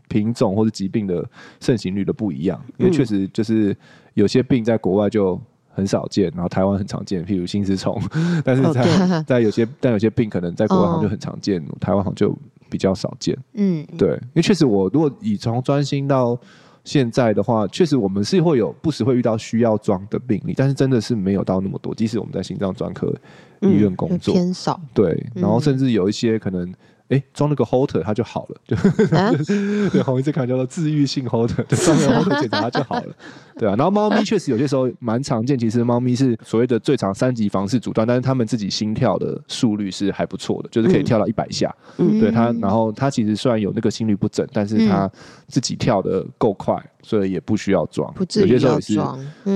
品种或者疾病的盛行率的不一样，因为确实就是有些病在国外就很少见，然后台湾很常见，譬如心丝虫，但是在、哦、在 有些但有些病可能在国外好像就很常见，哦、台湾好像就比较少见。嗯，对，因为确实我如果以从专心到现在的话，确实我们是会有不时会遇到需要装的病例，但是真的是没有到那么多。即使我们在心脏专科医院工作，嗯、偏少。对，然后甚至有一些可能。哎，装了个 Holter 它就好了，就、啊、对，红医师看叫做治愈性 Holter，就装个 Holter 检查它就好了，对啊。然后猫咪确实有些时候蛮常见，其实猫咪是所谓的最长三级房室阻断，但是它们自己心跳的速率是还不错的，就是可以跳到一百下。嗯，对它，然后它其实虽然有那个心率不整，但是它自己跳的够快，所以也不需要装。不有些时候也是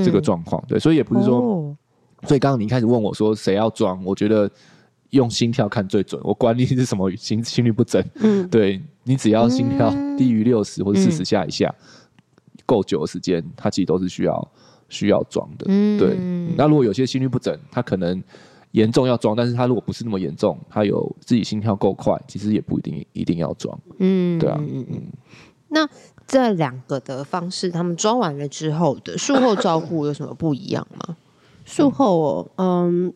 这个状况，对，所以也不是说，哦、所以刚刚你一开始问我说谁要装，我觉得。用心跳看最准，我管你是什么心心率不整，嗯，对，你只要心跳低于六十或者四十下以下，够、嗯、久的时间，它其实都是需要需要装的，嗯，对。那如果有些心率不整，它可能严重要装，但是它如果不是那么严重，它有自己心跳够快，其实也不一定一定要装，嗯，对啊，嗯嗯。那这两个的方式，他们装完了之后的术后照顾有什么不一样吗？术后哦，嗯。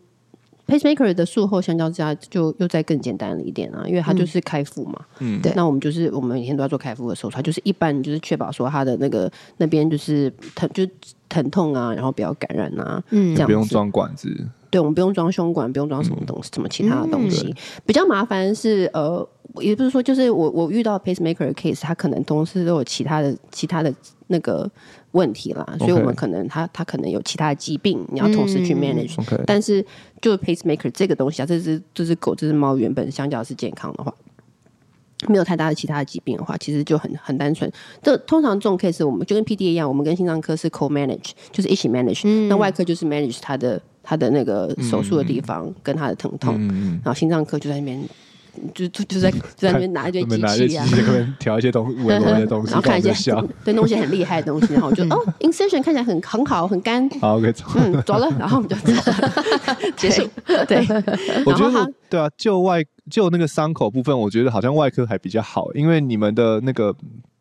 Pacemaker 的术后相较之下就又再更简单了一点啊，因为它就是开腹嘛。嗯，对。那我们就是我们每天都要做开腹的手术，它就是一般就是确保说它的那个那边就是疼就疼痛啊，然后不要感染啊。嗯，这样不用装管子。对，我们不用装胸管，不用装什么东西，什么其他的东西。比较麻烦是呃，也不是说就是我我遇到 Pacemaker 的 case，它可能同时都有其他的其他的那个。问题啦，所以我们可能他他可能有其他的疾病，你要同时去 manage。但是就 pacemaker 这个东西啊，这只这只狗这只猫原本相较是健康的话，没有太大的其他的疾病的话，其实就很很单纯。这通常这种 case 我们就跟 PDA 一样，我们跟心脏科是 co-manage，就是一起 manage、嗯。那外科就是 manage 它的他的那个手术的地方跟他的疼痛，嗯、然后心脏科就在那边。就就就在就在那边拿一堆机器啊，在那边调一些东西，微弱的东西，然后看一些对弄一些很厉害的东西，然后我就 哦，incision 看起来很很好，很干，好，OK，嗯，走了，然后我们就走了，结束。对，我觉得对啊，就外就那个伤口部分，我觉得好像外科还比较好，因为你们的那个。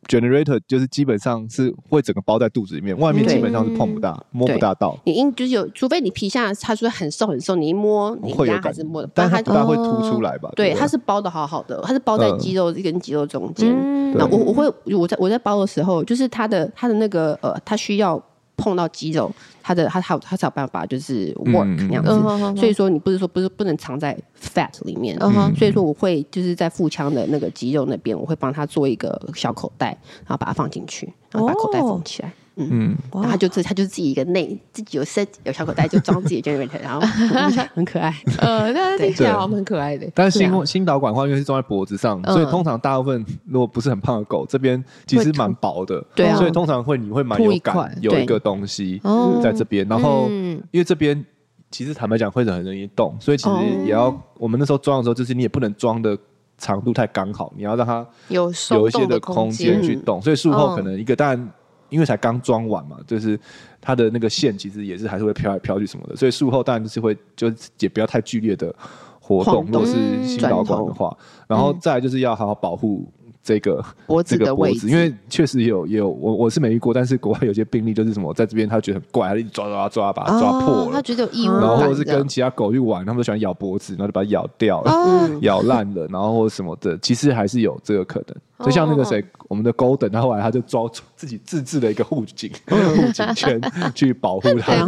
Generator 就是基本上是会整个包在肚子里面，外面基本上是碰不到、摸不大到。你应就是有，除非你皮下它说很瘦很瘦，你一摸，你会还是摸的，但它不大会凸出来吧？对，它是包的好好的，它是包在肌肉跟肌肉中间。那我我会我在我在包的时候，就是它的它的那个呃，它需要。碰到肌肉，它的它它它才有办法就是 work 那样子，嗯、所以说你不是说不是不能藏在 fat 里面，嗯、所以说我会就是在腹腔的那个肌肉那边，我会帮他做一个小口袋，然后把它放进去，然后把口袋缝起来。哦嗯，然后他就自他就自己一个内自己有 set 有小口袋，就装自己的 generator，然后 很可爱。呃，那听起来好像很可爱的。但是心心导管的话，因为是装在脖子上，所以通常大部分如果不是很胖的狗，这边其实蛮薄的，对啊，所以通常会你会蛮有感，有一个东西在这边。然后因为这边其实坦白讲会很容易动，所以其实也要我们那时候装的时候，就是你也不能装的长度太刚好，你要让它有有一些的空间去动。所以术后可能一个但。因为才刚装完嘛，就是它的那个线其实也是还是会飘来飘去什么的，所以术后当然就是会就也不要太剧烈的活动，动如果是心导管的话，然后再来就是要好好保护。这个脖子的位置，因为确实也有也有我我是没遇过，但是国外有些病例就是什么，在这边他觉得很怪，他一直抓抓抓把它抓破了，他觉得有异物，然后或者是跟其他狗去玩，他们都喜欢咬脖子，然后就把它咬掉了，咬烂了，然后或者什么的，其实还是有这个可能。就像那个谁，我们的 Golden，他后来他就抓自己自制的一个护颈 护颈圈 去保护他，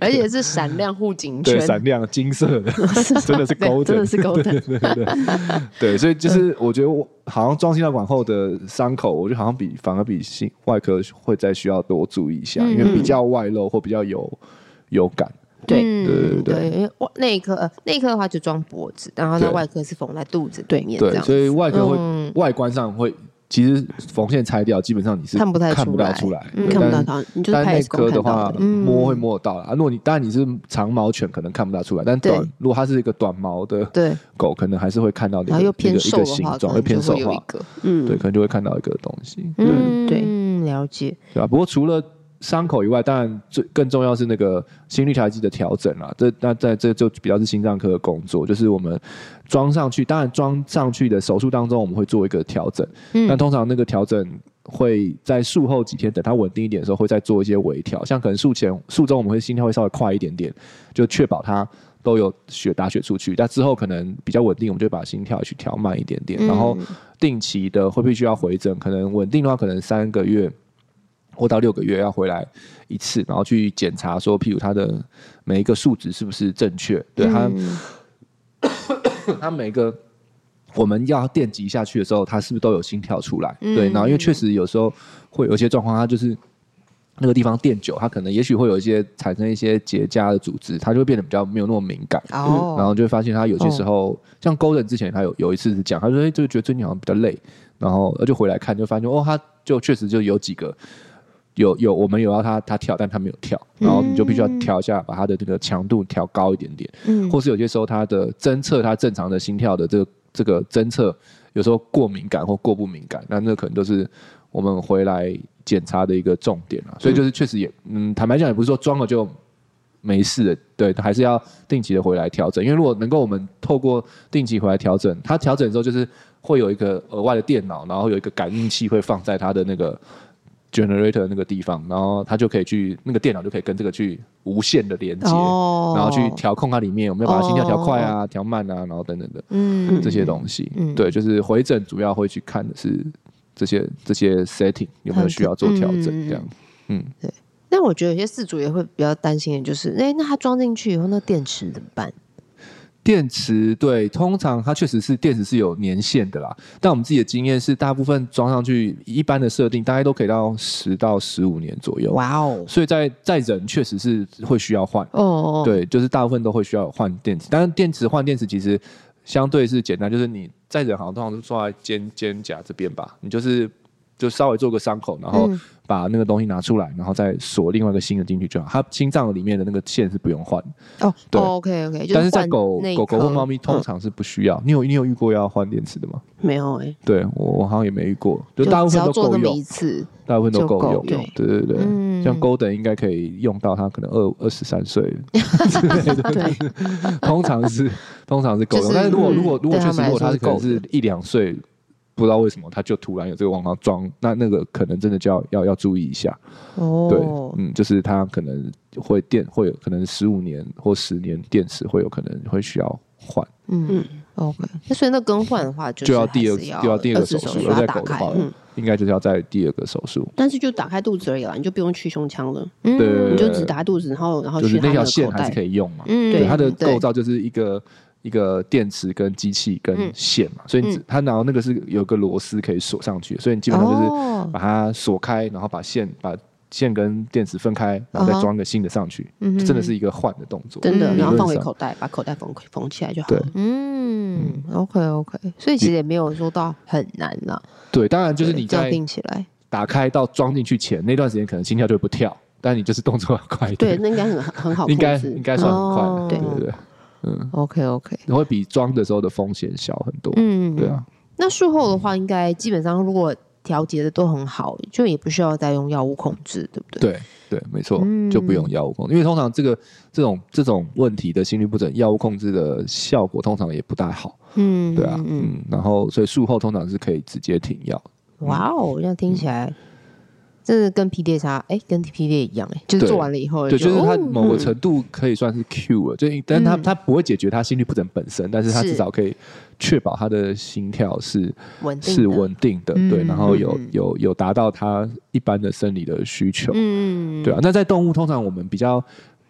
而且是闪亮护颈圈，对，闪亮金色的，真的是 Golden，真的是 Golden，对对对对，所以就是我觉得我。好像装心导管后的伤口，我觉得好像比反而比心外科会再需要多注意一下，嗯、因为比较外露或比较有有感。对。对对对，因为外内科呃内科的话就装脖子，然后在外科是缝在肚子对面这样。对，所以外科会、嗯、外观上会。其实缝线拆掉，基本上你是看不太看不到出来，看不到。但那颗的话，摸会摸得到啊。如果你当然你是长毛犬，可能看不大出来。但短，如果它是一个短毛的狗，可能还是会看到那个一个形状，会偏瘦化。嗯，对，可能就会看到一个东西。嗯，对，了解。对吧？不过除了伤口以外，当然最更重要是那个心率调节器的调整啦。这那在这就比较是心脏科的工作，就是我们装上去，当然装上去的手术当中，我们会做一个调整。嗯，但通常那个调整会在术后几天，等它稳定一点的时候，会再做一些微调。像可能术前、术中，我们会心跳会稍微快一点点，就确保它都有血打血出去。但之后可能比较稳定，我们就把心跳去调慢一点点。然后定期的会必须要回诊，可能稳定的话，可能三个月。或到六个月要回来一次，然后去检查说，譬如他的每一个数值是不是正确？对他，嗯、他每个我们要电击下去的时候，他是不是都有心跳出来？嗯、对，然后因为确实有时候会有一些状况，他就是那个地方电久，他可能也许会有一些产生一些结痂的组织，他就会变得比较没有那么敏感。哦、然后就会发现他有些时候，哦、像 Golden 之前他有有一次是讲，他说：“哎，就觉得最近好像比较累。”然后就回来看，就发现哦，他就确实就有几个。有有，我们有要他他跳，但他没有跳，然后你就必须要调一下，把他的这个强度调高一点点，嗯，或是有些时候他的侦测他正常的心跳的这个这个侦测，有时候过敏感或过不敏感，那那可能都是我们回来检查的一个重点了。所以就是确实也，嗯，坦白讲也不是说装了就没事的，对，还是要定期的回来调整，因为如果能够我们透过定期回来调整，它调整之后就是会有一个额外的电脑，然后有一个感应器会放在它的那个。Generator 那个地方，然后它就可以去那个电脑就可以跟这个去无线的连接，哦、然后去调控它里面有没有把它心跳调快啊、调、哦、慢啊，然后等等的，嗯，这些东西，嗯、对，就是回诊主要会去看的是这些这些 setting 有没有需要做调整，这样，嗯，对。那我觉得有些事主也会比较担心的就是，哎，那它装进去以后，那电池怎么办？电池对，通常它确实是电池是有年限的啦。但我们自己的经验是，大部分装上去一般的设定，大概都可以到十到十五年左右。哇哦！所以在在人确实是会需要换哦。对，就是大部分都会需要换电池。但是电池换电池其实相对是简单，就是你在人好像通常是坐在肩肩胛这边吧，你就是就稍微做个伤口，然后。嗯把那个东西拿出来，然后再锁另外一个新的进去就好。它心脏里面的那个线是不用换哦。对，OK OK。但是在狗狗狗或猫咪通常是不需要。你有你有遇过要换电池的吗？没有哎。对我我好像也没遇过，就大部分都够用。一次，大部分都够用。对对对，像 Golden 应该可以用到它可能二二十三岁 之类的。对，通常是通常是够用。但是如果如果如果确实如果它是可能是一两岁。不知道为什么，他就突然有这个往上装，那那个可能真的就要要要注意一下。哦，对，嗯，就是他可能会电会有可能十五年或十年电池会有可能会需要换。嗯嗯，OK。那所以那更换的话就，就要第二就要第二个手术，在狗的话，嗯、应该就是要在第二个手术。但是就打开肚子而已啦，你就不用去胸腔了。嗯，对，你就只打肚子，然后然后就是那条线还是可以用嘛。嗯，对，它的构造就是一个。一个电池跟机器跟线嘛，所以你它然后那个是有个螺丝可以锁上去，所以你基本上就是把它锁开，然后把线把线跟电池分开，然后再装个新的上去，嗯真的是一个换的动作。真的，然后放回口袋，把口袋缝缝起来就好了。嗯，OK OK，所以其实也没有说到很难啦。对，当然就是你在起来打开到装进去前那段时间，可能心跳就不跳，但你就是动作要快一点。对，那应该很很好，应该应该算很快。对对对。嗯，OK OK，会比装的时候的风险小很多。嗯，对啊。那术后的话，应该基本上如果调节的都很好，就也不需要再用药物控制，对不对？对对，没错，就不用药物控制，因为通常这个这种这种问题的心律不整，药物控制的效果通常也不大好。嗯，对啊，嗯，然后所以术后通常是可以直接停药。哇哦，这样听起来。真的跟 PDA 哎，跟 PDA 一样哎，就是做完了以后，对，就是它某个程度可以算是 Q 了，就但它它不会解决它心律不整本身，但是它至少可以确保它的心跳是稳是稳定的，对，然后有有有达到它一般的生理的需求，嗯，对啊。那在动物通常我们比较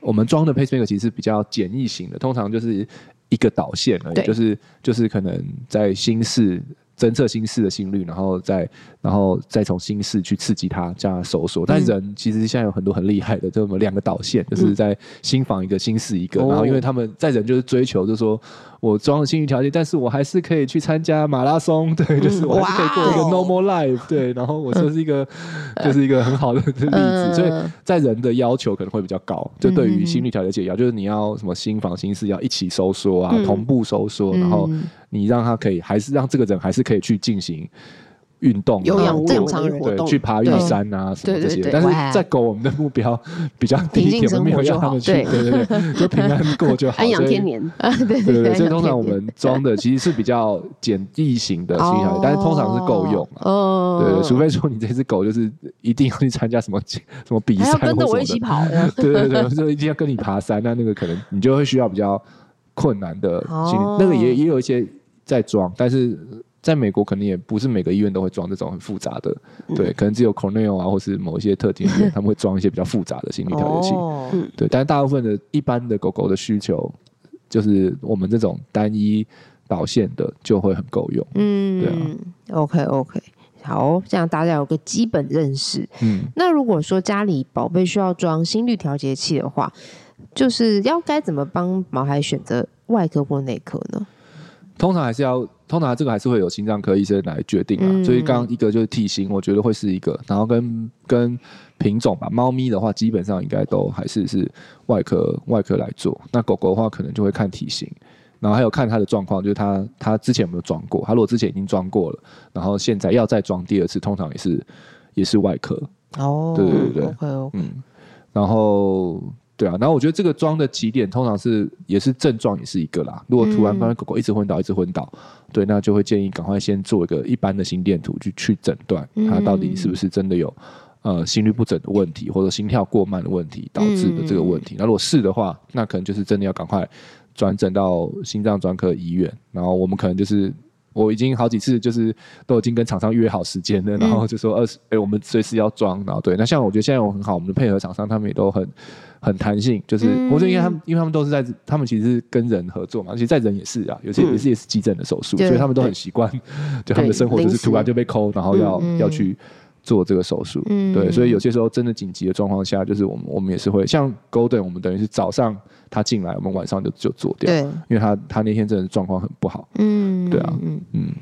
我们装的 pacemaker 其实比较简易型的，通常就是一个导线而已，就是就是可能在心室。侦测心室的心率，然后再然后再从心室去刺激它，这样收缩。但人其实现在有很多很厉害的，就我们两个导线，就是在心房一个，心室一个。然后因为他们在人就是追求，就是说我装了心理调节，但是我还是可以去参加马拉松，对，就是我还是可以过一个 normal life，对。然后我就是一个就是一个很好的例子。所以在人的要求可能会比较高，就对于心理调节解药，就是你要什么心房心室要一起收缩啊，同步收缩，然后。你让他可以，还是让这个人还是可以去进行运动，有氧正常活动，对，去爬玉山啊什么这些。但是在狗，我们的目标比较低一点，我们没有让他们去，对对对，就平安过就好。安养天年 对对对。所以通常我们装的 其实是比较简易型的心跳，但是通常是够用哦。对，除非说你这只狗就是一定要去参加什么什么比赛，跟着我一起跑。对对对，就一定要跟你爬山，那那个可能你就会需要比较困难的心，那个也也有一些。在装，但是在美国可能也不是每个医院都会装这种很复杂的，嗯、对，可能只有 Cornell 啊，或是某一些特定医院 他们会装一些比较复杂的心率调节器，哦、对，但是大部分的一般的狗狗的需求，就是我们这种单一导线的就会很够用，嗯，对啊，OK OK，好，这样大家有个基本认识，嗯，那如果说家里宝贝需要装心率调节器的话，就是要该怎么帮毛孩选择外科或内科呢？通常还是要，通常这个还是会有心脏科医生来决定啊。嗯、所以刚刚一个就是体型，我觉得会是一个，然后跟跟品种吧。猫咪的话，基本上应该都还是是外科外科来做。那狗狗的话，可能就会看体型，然后还有看它的状况，就是它它之前有没有装过。它如果之前已经装过了，然后现在要再装第二次，通常也是也是外科。哦，对对对，OK OK，嗯，然后。对啊，然后我觉得这个装的起点通常是也是症状也是一个啦。如果突然发现狗狗一直昏倒，一直昏倒，对，那就会建议赶快先做一个一般的心电图去去诊断它到底是不是真的有呃心律不整的问题，或者心跳过慢的问题导致的这个问题。那如果是的话，那可能就是真的要赶快转诊到心脏专科医院。然后我们可能就是我已经好几次就是都已经跟厂商约好时间了，然后就说二十哎我们随时要装。然后对，那像我觉得现在我很好，我们的配合厂商他们也都很。很弹性，就是我觉得，因为他们，因为他们都是在，他们其实是跟人合作嘛，而且在人也是啊，有些也是也是急诊的手术，所以他们都很习惯，就他们的生活就是突然就被抠，然后要要去做这个手术。嗯，对，所以有些时候真的紧急的状况下，就是我们我们也是会像 Golden，我们等于是早上他进来，我们晚上就就做掉。对，因为他他那天真的状况很不好。嗯，对啊，嗯嗯。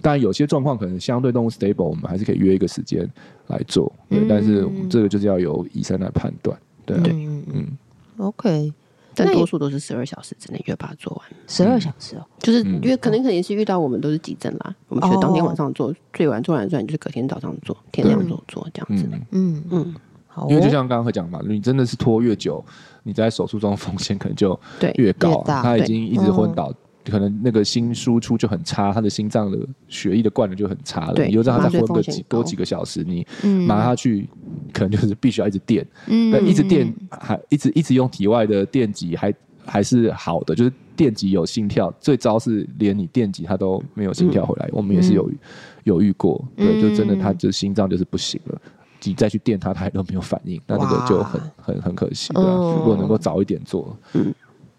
当然有些状况可能相对动物 stable，我们还是可以约一个时间来做。对，嗯、但是这个就是要由医生来判断。对，嗯嗯。OK。但多数都是十二小时之内就把它做完，十二小时哦，就是因为可能可能是遇到我们都是急诊啦，我们就当天晚上做，最晚做完算就是隔天早上做，天亮做做这样子。嗯。嗯，好。因为就像刚刚会讲嘛，你真的是拖越久，你在手术中风险可能就越高。他已经一直昏倒，可能那个心输出就很差，他的心脏的血液的灌流就很差了。你就让他再昏个几多几个小时，你拿他去。可能就是必须要一直电，嗯，一直电还一直一直用体外的电极还还是好的，就是电极有心跳，最糟是连你电极他都没有心跳回来，我们也是有有遇过，对，就真的他就心脏就是不行了，你再去电它，它都没有反应，那那个就很很很可惜，对，如果能够早一点做，嗯，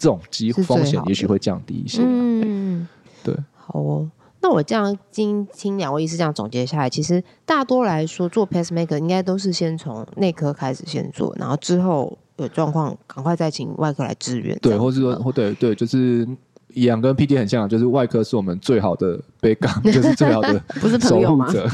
这种机风险也许会降低一些，嗯，对，好哦。那我这样听听两位医师这样总结下来，其实大多来说做 pacemaker 应该都是先从内科开始先做，然后之后有状况赶快再请外科来支援。对，或是说，或对对，就是一样跟 PD 很像，就是外科是我们最好的 backup，就是最好的 不是守护者。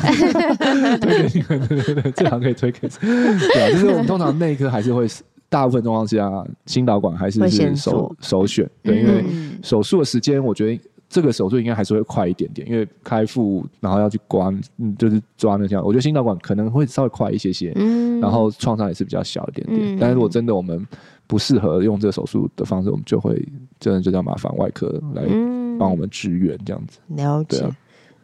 对对对对，这行可以推给对啊，就是我们通常内科还是会大部分状况下心导管还是是首首选，对，因为手术的时间我觉得。这个手术应该还是会快一点点，因为开腹然后要去关，嗯，就是抓那样。我觉得心导管可能会稍微快一些些，嗯，然后创伤也是比较小一点点。嗯、但是如果真的我们不适合用这个手术的方式，我们就会真的就叫麻烦外科来帮我们支援这样子。了解。啊、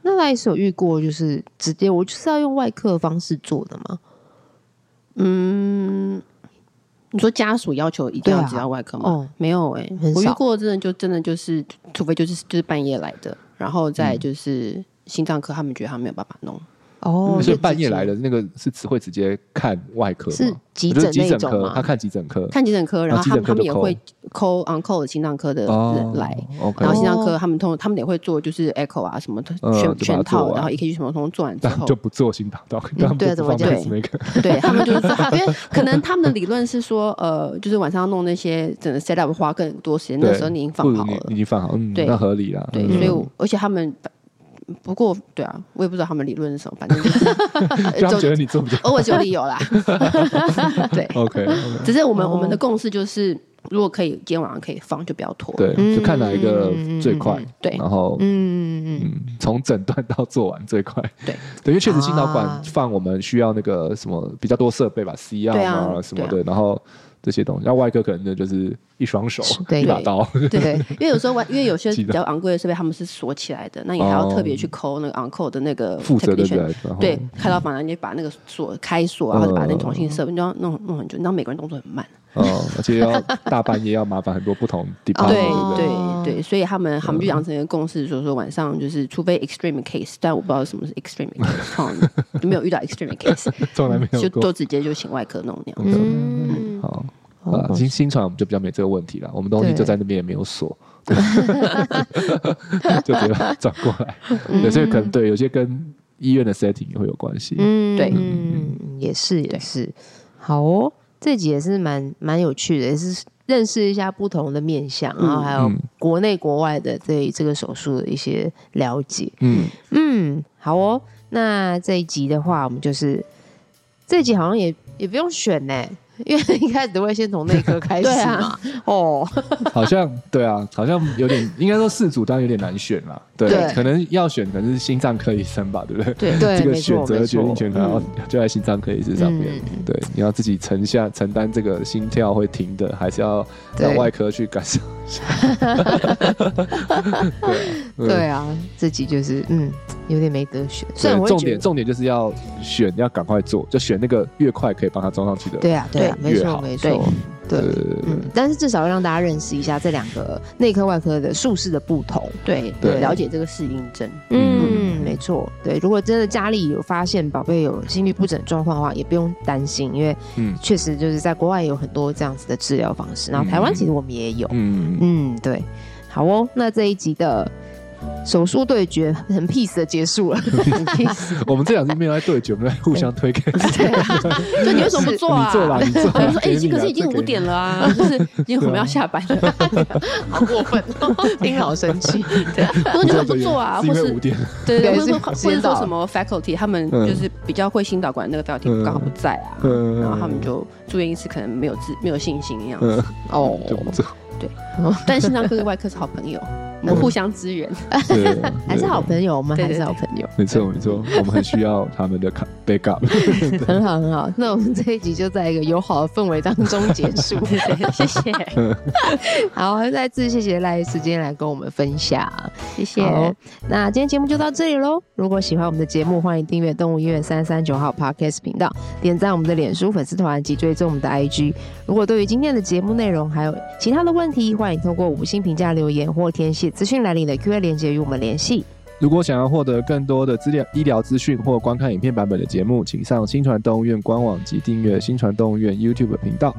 那赖医师有遇过就是直接我就是要用外科的方式做的吗？嗯。你说家属要求一定要接到外科吗？哦，没有哎，我遇过真的就真的就是，除非就是就是半夜来的，然后再就是心脏科，他们觉得他没有办法弄。哦，所以半夜来的那个是只会直接看外科？是急诊急诊科，他看急诊科，看急诊科，然后他们他们也会 call on call 的心脏科的人来，然后心脏科他们通他们也会做就是 echo 啊什么的全全套，然后 EKG 什么通做完之后。就不做心导道，对，怎么讲对他们就是说，因为可能他们的理论是说，呃，就是晚上要弄那些整个 set up 花更多时间，那时候你已经放好了，已经放好，对，那合理了，对，所以而且他们。不过，对啊，我也不知道他们理论是什么，反正就是，就觉得你做不偶尔有理由啦。对，OK，只是我们我们的共识就是，如果可以，今天晚上可以放，就不要拖。对，就看哪一个最快。对，然后，嗯嗯，从诊断到做完最快。对，因为确实心导管放，我们需要那个什么比较多设备吧，C R 啊什么的，然后。这些东西，那外科可能的就是一双手，对。一把刀，对，因为有时候外，因为有些 比较昂贵的设备，他们是锁起来的，那你还要特别去抠那个 on call 的那个负责的人，对，开刀房，你把那个锁开锁，然后就把那个重新设备，你要弄弄很久，你知道美国人动作很慢。哦，而且要大半夜要麻烦很多不同 department，对对对，所以他们他们就养成一个共识，说说晚上就是除非 extreme case，但我不知道什么是 extreme case，就 没有遇到 extreme case，从来没有，就都直接就请外科弄那样子。嗯，好，啊，新新传我们就比较没这个问题了，我们东西就在那边也没有锁，就直接转过来。对，所以可能对有些跟医院的 setting 也会有关系。嗯，对，嗯，也是也是，好哦。这集也是蛮蛮有趣的，也是认识一下不同的面向，嗯、然后还有国内国外的对这个手术的一些了解。嗯嗯，好哦。那这一集的话，我们就是这一集好像也也不用选呢。因为一开始都会先从内科 开始嘛，哦，好像对啊，好像有点应该说四组当然有点难选啦，对，可能要选可能是心脏科医生吧，对不对？对对，这个选择决定权可能要就在心脏科医生上面，对，你要自己承下承担这个心跳会停的，还是要让外科去感受一下？对对啊，自己就是嗯，有点没得选，所以重点重点就是要选，要赶快做，就选那个越快可以帮他装上去的，对啊，对。没错，没错，对，嗯，但是至少要让大家认识一下这两个内科外科的术式的不同，对，对，了解这个适应症，嗯，没错，对，如果真的家里有发现宝贝有心律不整状况的话，也不用担心，因为，嗯，确实就是在国外有很多这样子的治疗方式，然后台湾其实我们也有，嗯。嗯，对，好哦，那这一集的手术对决很 peace 的结束了。我们这两天没有在对决，我们在互相推开。对 你为什么不做啊？你做啦，你做。我说哎，已经可是已经五点了啊，就是已经我们要下班了，好过分，听好生气。对，说你为什么不做啊？或是。对对，或者或者说什么 faculty，他们就是比较会心导管那个 faculty 刚好不在啊，然后他们就住院医师可能没有自没有信心一样子。哦，对，但心脏科跟外科是好朋友。能互相支援，还是好朋友我们？还是好朋友。没错没错，我们很需要他们的 backup。很好很好，那我们这一集就在一个友好的氛围当中结束。谢谢。好，再次谢谢赖医师今天来跟我们分享，谢谢。那今天节目就到这里喽。如果喜欢我们的节目，欢迎订阅动物医院三三九号 Podcast 频道，点赞我们的脸书粉丝团及追踪我们的 IG。如果对于今天的节目内容还有其他的问题，欢迎通过五星评价留言或填写。资讯栏里的 Q&A 链接与我们联系。如果想要获得更多的资料、医疗资讯或观看影片版本的节目，请上新传动物院官网及订阅新传动物院 YouTube 频道。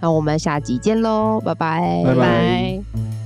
那我们下集见喽，拜拜，拜拜。